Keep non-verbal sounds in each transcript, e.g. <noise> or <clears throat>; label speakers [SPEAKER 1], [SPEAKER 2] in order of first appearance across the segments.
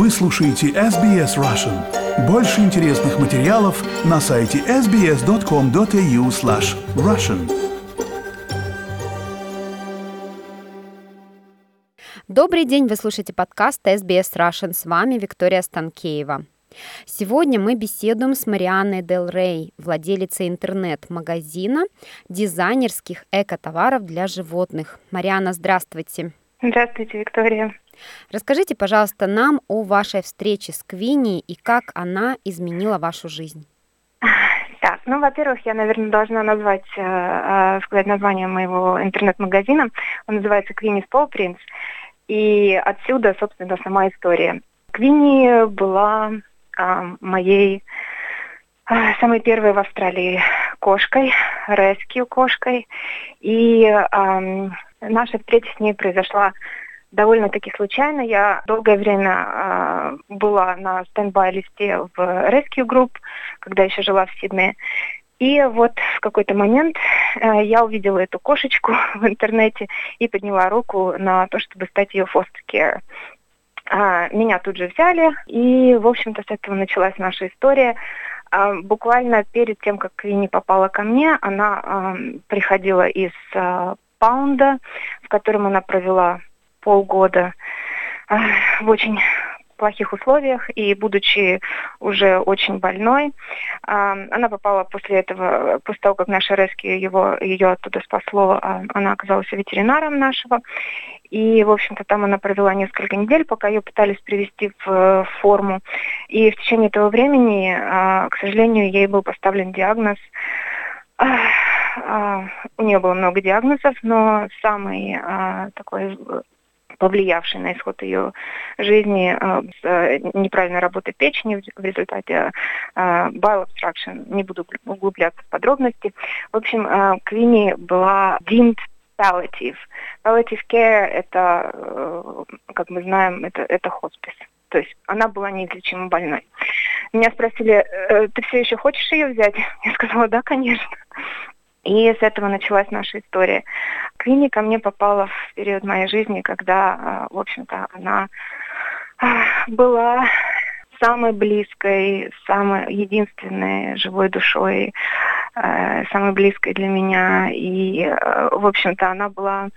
[SPEAKER 1] Вы слушаете SBS Russian. Больше интересных материалов на сайте sbs.com.au slash russian.
[SPEAKER 2] Добрый день, вы слушаете подкаст SBS Russian. С вами Виктория Станкеева. Сегодня мы беседуем с Марианной Дел Рей, владелицей интернет-магазина дизайнерских эко-товаров для животных. Марианна, здравствуйте.
[SPEAKER 3] Здравствуйте, Виктория.
[SPEAKER 2] Расскажите, пожалуйста, нам о вашей встрече с Квинни и как она изменила вашу жизнь.
[SPEAKER 3] Так, ну, во-первых, я, наверное, должна назвать, э, э, сказать название моего интернет-магазина. Он называется Queenie's Paw Prints. И отсюда, собственно, сама история. Квинни была э, моей э, самой первой в Австралии кошкой, rescue кошкой. И э, наша встреча с ней произошла довольно-таки случайно. Я долгое время э, была на стендбай-листе в Rescue Group, когда еще жила в Сиднее. И вот в какой-то момент э, я увидела эту кошечку <laughs> в интернете и подняла руку на то, чтобы стать ее care. А, меня тут же взяли, и, в общем-то, с этого началась наша история. А, буквально перед тем, как Квинни попала ко мне, она а, приходила из а, Паунда, в котором она провела полгода в очень плохих условиях, и будучи уже очень больной, она попала после этого, после того, как наша Рески его, ее оттуда спасло, а, она оказалась ветеринаром нашего, и, в общем-то, там она провела несколько недель, пока ее пытались привести в форму. И в течение этого времени, а, к сожалению, ей был поставлен диагноз у нее было много диагнозов, но самый а, такой повлиявший на исход ее жизни э, э, неправильной работы печени в результате bile obstruction. Не буду углубляться в подробности. В общем, Квинни была deemed palliative. Palliative care – это, э, как мы знаем, это, это хоспис. То есть она была неизлечимо больной. Меня спросили, э, ты все еще хочешь ее взять? Я сказала, да, конечно. И с этого началась наша история. Квинни ко мне попала в период моей жизни, когда, а, в общем-то, она а, была самой близкой, самой единственной живой душой, а, самой близкой для меня. И, в общем-то, она была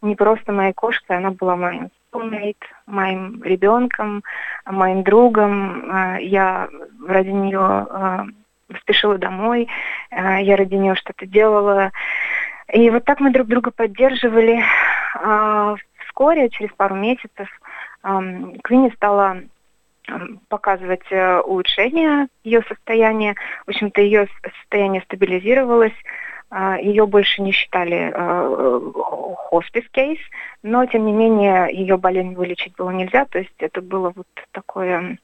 [SPEAKER 3] не просто моей кошкой, она была моим soulmate, моим ребенком, моим другом. Я ради нее спешила домой, э, я ради нее что-то делала. И вот так мы друг друга поддерживали. А, вскоре, через пару месяцев, Квинни стала показывать э, улучшение ее состояния. В общем-то, ее состояние стабилизировалось. А, ее больше не считали э, хоспис-кейс, но, тем не менее, ее болезнь вылечить было нельзя. То есть это было вот такое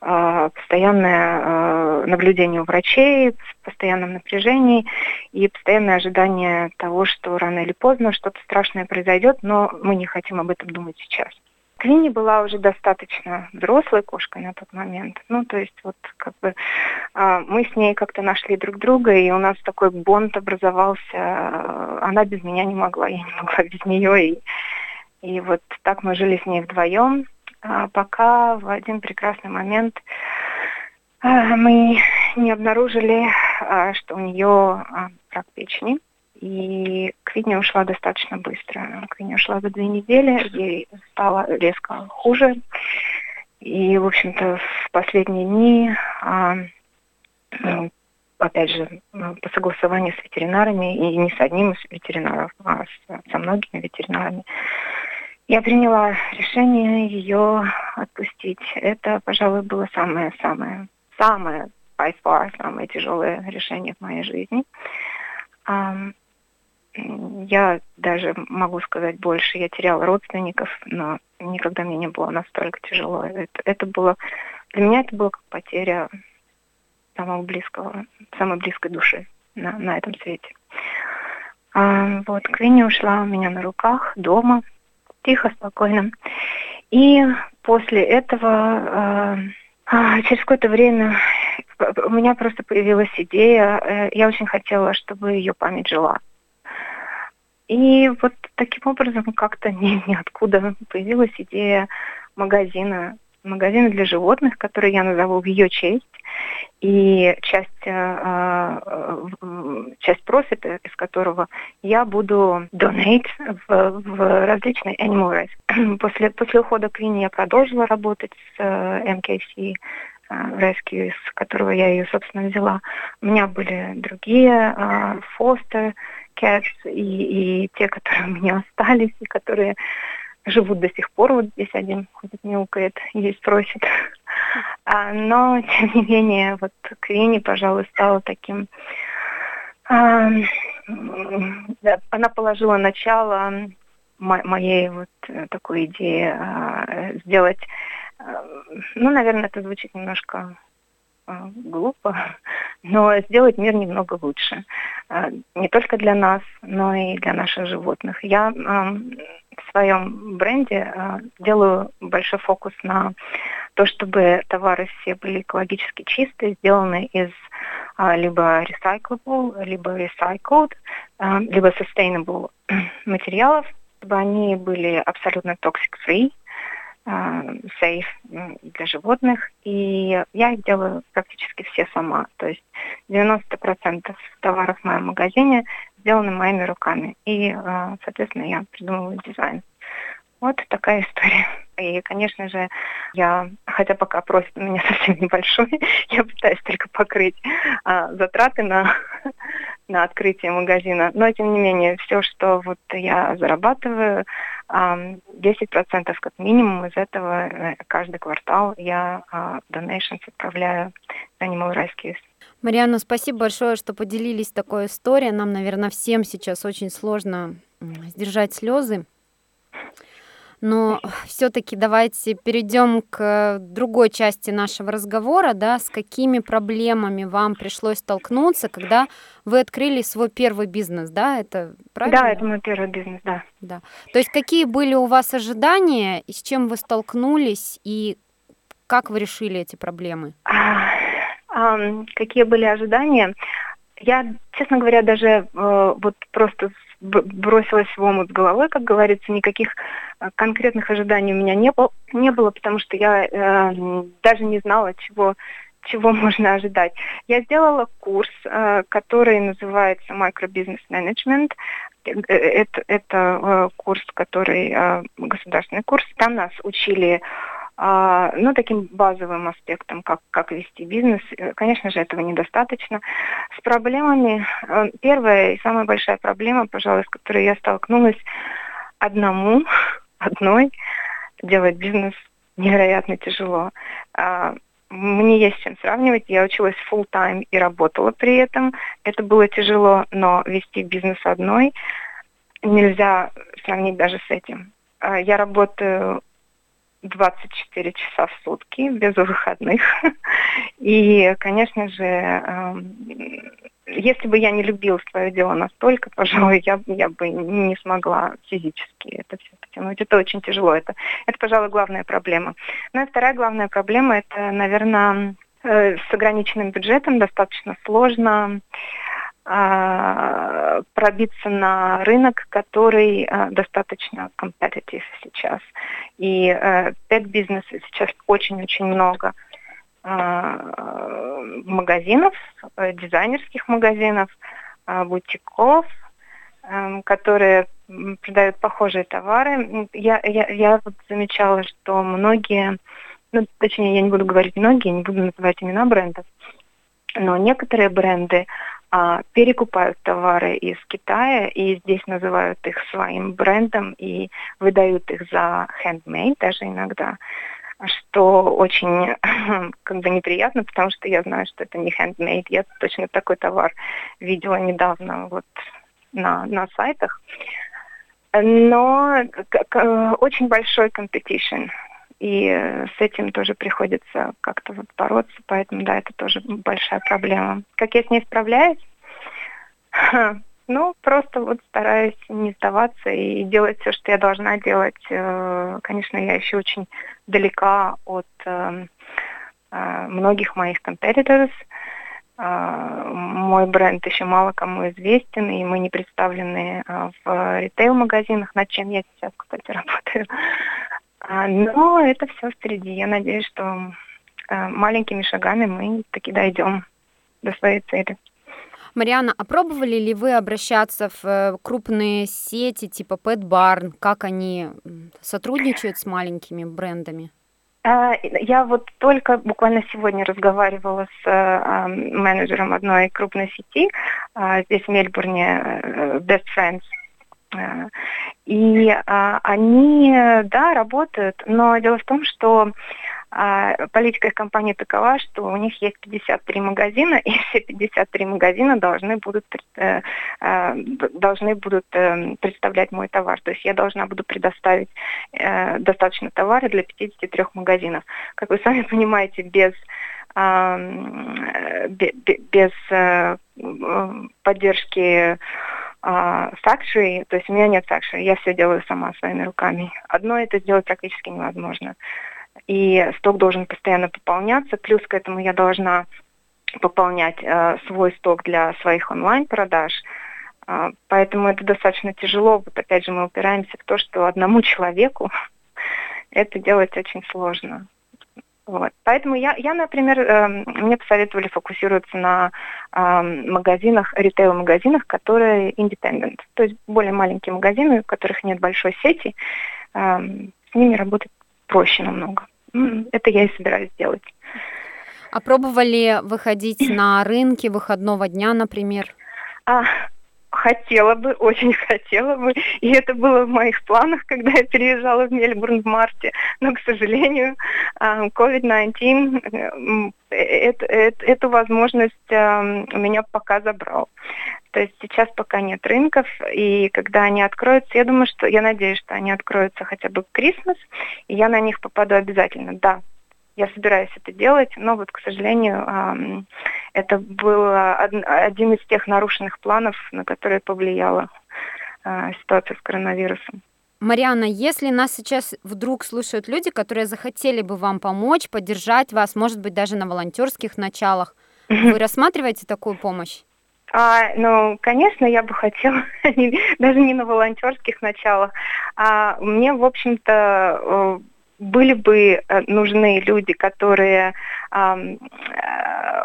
[SPEAKER 3] а, постоянное а, наблюдение у врачей, в постоянном напряжении и постоянное ожидание того, что рано или поздно что-то страшное произойдет, но мы не хотим об этом думать сейчас. Квинни была уже достаточно взрослой кошкой на тот момент. Ну, то есть вот как бы а, мы с ней как-то нашли друг друга, и у нас такой бонд образовался. Она без меня не могла, я не могла без нее. И, и вот так мы жили с ней вдвоем. А, пока в один прекрасный момент а, мы не обнаружили, а, что у нее рак печени. И Квинни ушла достаточно быстро. Квинни ушла за две недели, ей стало резко хуже. И, в общем-то, в последние дни, ну, опять же, по согласованию с ветеринарами, и не с одним из ветеринаров, а со многими ветеринарами, я приняла решение ее отпустить. Это, пожалуй, было самое-самое, самое, by far, самое тяжелое решение в моей жизни. Я даже могу сказать больше. Я теряла родственников, но никогда мне не было настолько тяжело. Это, это было для меня это было как потеря самого близкого, самой близкой души на, на этом свете. А, вот, Квинни ушла у меня на руках дома тихо, спокойно. И после этого, э, через какое-то время, у меня просто появилась идея, э, я очень хотела, чтобы ее память жила. И вот таким образом как-то ни, ниоткуда появилась идея магазина магазина для животных, который я назову в ее честь. И часть, э, часть просыпа, из которого я буду donate в, в различные animal rights. <clears throat> После, после ухода Квинни я продолжила работать с MKC, Rescue, с которого я ее, собственно, взяла. У меня были другие, Foster, Cats и, и те, которые у меня остались, и которые живут до сих пор. Вот здесь один ходит, мяукает, есть просит. <laughs> А, но, тем не менее, вот Квинни, пожалуй, стала таким... А, да, она положила начало моей вот такой идеи а, сделать... А, ну, наверное, это звучит немножко глупо, <laughs> но сделать мир немного лучше. А, не только для нас, но и для наших животных. Я в своем бренде а, делаю большой фокус на то, чтобы товары все были экологически чистые, сделаны из либо recyclable, либо recycled, либо sustainable <clears throat> материалов, чтобы они были абсолютно toxic-free, сейф для животных. И я их делаю практически все сама. То есть 90% товаров в моем магазине сделаны моими руками. И, а, соответственно, я придумываю дизайн. Вот такая история. И, конечно же, я, хотя пока профит у меня <laughs> совсем небольшой, <laughs> я пытаюсь только покрыть а, затраты на, <laughs> на открытие магазина. Но, тем не менее, все, что вот я зарабатываю, 10% как минимум из этого э, каждый квартал я donations отправляю в Animal Rescue.
[SPEAKER 2] Марьяна, спасибо большое, что поделились такой историей. Нам, наверное, всем сейчас очень сложно сдержать слезы. Но все-таки давайте перейдем к другой части нашего разговора, да, с какими проблемами вам пришлось столкнуться, когда вы открыли свой первый бизнес, да, это правильно?
[SPEAKER 3] Да, это мой первый бизнес, да.
[SPEAKER 2] Да. То есть какие были у вас ожидания, и с чем вы столкнулись, и как вы решили эти проблемы?
[SPEAKER 3] А, а, какие были ожидания? Я, честно говоря, даже э, вот просто бросилась в омут головой, как говорится, никаких э, конкретных ожиданий у меня не, было, не было потому что я э, даже не знала, чего, чего <laughs> можно ожидать. Я сделала курс, э, который называется Microbusiness Management. Э, это, это э, курс, который э, государственный курс. Там нас учили а, ну, таким базовым аспектом, как, как вести бизнес, э, конечно же, этого недостаточно. С проблемами, э, первая и самая большая проблема, пожалуй, с которой я столкнулась одному, <laughs> одной, делать бизнес невероятно тяжело. А, мне есть чем сравнивать. Я училась full time и работала при этом. Это было тяжело, но вести бизнес одной нельзя сравнить даже с этим. А, я работаю 24 часа в сутки, без выходных. <laughs> И, конечно же, эм, если бы я не любила свое дело настолько, пожалуй, я, я бы не смогла физически это все потянуть. Это очень тяжело. Это, это, пожалуй, главная проблема. Ну и вторая главная проблема, это, наверное, э, с ограниченным бюджетом достаточно сложно пробиться на рынок, который а, достаточно competitive сейчас. И пет-бизнеса сейчас очень-очень много а, магазинов, э, дизайнерских магазинов, бутиков, эм, которые продают похожие товары. Я, я, я вот замечала, что многие, ну, точнее, я не буду говорить многие, не буду называть имена брендов, но некоторые бренды а, перекупают товары из Китая и здесь называют их своим брендом и выдают их за handmade даже иногда, что очень <laughs> как бы неприятно, потому что я знаю, что это не handmade. Я точно такой товар видела недавно вот на, на сайтах. Но очень большой competition и с этим тоже приходится как-то вот бороться, поэтому, да, это тоже большая проблема. Как я с ней справляюсь? <laughs> Ну, просто вот стараюсь не сдаваться и делать все, что я должна делать. Э, конечно, я еще очень далека от э, э, многих моих competitors. Мой бренд еще мало кому известен, и мы не представлены в ритейл-магазинах, над чем я сейчас, кстати, <laughs> работаю. А, но это все впереди. Я надеюсь, что э, маленькими шагами мы таки дойдем до своей цели.
[SPEAKER 2] Мариана, а пробовали ли вы обращаться в э, крупные сети типа Pet Barn? Как они сотрудничают с маленькими брендами?
[SPEAKER 3] А, я вот только буквально сегодня разговаривала с э, менеджером одной крупной сети а, здесь в Мельбурне, Best Friends. И они, да, работают, но дело в том, что а политика их компании такова, что у них есть 53 магазина, и все 53 магазина должны будут, э, э, должны будут э, представлять мой товар. То есть я должна буду предоставить э, достаточно товара для 53 магазинов. Как вы сами <laughs> понимаете, без без э, поддержки factory, то есть у меня нет factory, я все делаю сама своими руками. Одно это сделать практически невозможно и сток должен постоянно пополняться. Плюс к этому я должна пополнять э, свой сток для своих онлайн-продаж. Э, поэтому это достаточно тяжело. Вот опять же мы упираемся в то, что одному человеку <laughs> это делать очень сложно. Вот. Поэтому я, я например, э, мне посоветовали фокусироваться на э, магазинах, ритейл-магазинах, которые independent, то есть более маленькие магазины, у которых нет большой сети, э, с ними работать проще намного. Это я и собираюсь сделать.
[SPEAKER 2] А пробовали выходить на рынки выходного дня, например?
[SPEAKER 3] А, хотела бы, <laughs> очень хотела бы. И это было в моих планах, когда я переезжала в Мельбурн в марте. Но, к сожалению, COVID-19 эту, эту возможность у меня пока забрал. То есть сейчас пока нет рынков, и когда они откроются, я думаю, что, я надеюсь, что они откроются хотя бы к Крисмас, и я на них попаду обязательно. Да, я собираюсь это делать, но вот, к сожалению, это был один из тех нарушенных планов, на которые повлияла а, ситуация с коронавирусом.
[SPEAKER 2] Марианна, если нас сейчас вдруг слушают люди, которые захотели бы вам помочь, поддержать вас, может быть, даже на волонтерских началах, вы рассматриваете такую помощь?
[SPEAKER 3] А, ну, конечно, я бы хотела, <laughs> даже не на волонтерских началах, а мне, в общем-то, э, были бы э, нужны люди, которые э,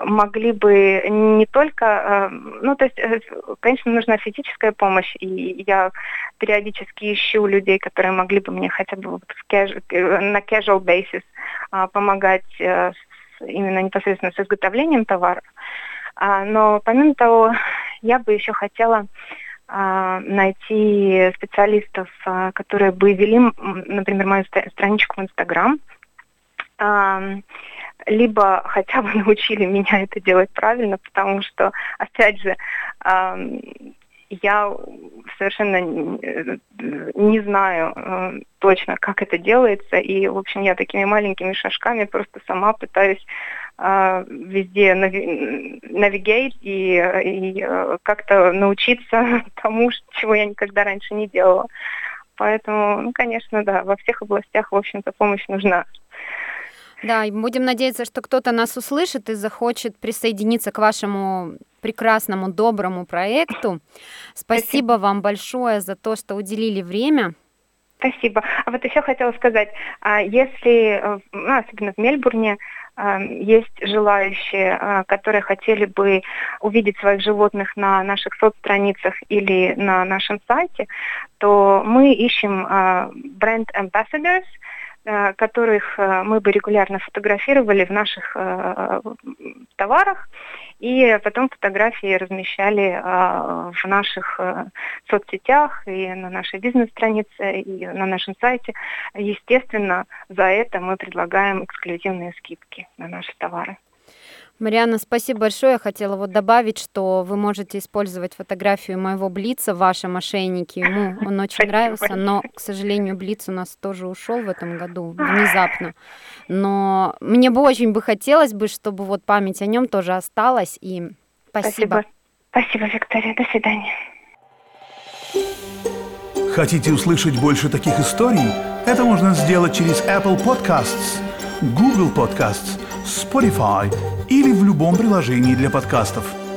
[SPEAKER 3] могли бы не только, э, ну то есть, э, конечно, нужна физическая помощь, и я периодически ищу людей, которые могли бы мне хотя бы на casual basis э, помогать именно непосредственно с изготовлением товаров. А, но помимо того, я бы еще хотела а, найти специалистов, а, которые бы вели, например, мою страничку в Инстаграм, либо хотя бы <laughs> научили меня это делать правильно, потому что, опять же, я совершенно не знаю э, точно, как это делается, и, в общем, я такими маленькими шажками просто сама пытаюсь а, везде навигейт и, и э, как-то научиться <laughs> тому, чего я никогда раньше не делала. Поэтому, ну, конечно, да, во всех областях, в общем-то, помощь нужна.
[SPEAKER 2] Да, и будем надеяться, что кто-то нас услышит и захочет присоединиться к вашему прекрасному, доброму проекту. Спасибо, Спасибо вам большое за то, что уделили время.
[SPEAKER 3] Спасибо. А вот еще хотела сказать, а если, э, ну, особенно в Мельбурне, есть желающие, а, которые хотели бы увидеть своих животных на наших соцстраницах или на нашем сайте, то мы ищем бренд ambassadors, которых мы бы регулярно фотографировали в наших товарах и потом фотографии размещали в наших соцсетях и на нашей бизнес-странице и на нашем сайте. Естественно, за это мы предлагаем эксклюзивные скидки на наши товары.
[SPEAKER 2] Марианна, спасибо большое. Я хотела вот добавить, что вы можете использовать фотографию моего Блица в вашем ошейнике. Ему он очень нравился, но, к сожалению, Блиц у нас тоже ушел в этом году внезапно. Но мне бы очень бы хотелось бы, чтобы вот память о нем тоже осталась. И спасибо.
[SPEAKER 3] Спасибо, спасибо Виктория. До свидания.
[SPEAKER 1] Хотите услышать больше таких историй? Это можно сделать через Apple Podcasts, Google Podcasts, Spotify или в любом приложении для подкастов –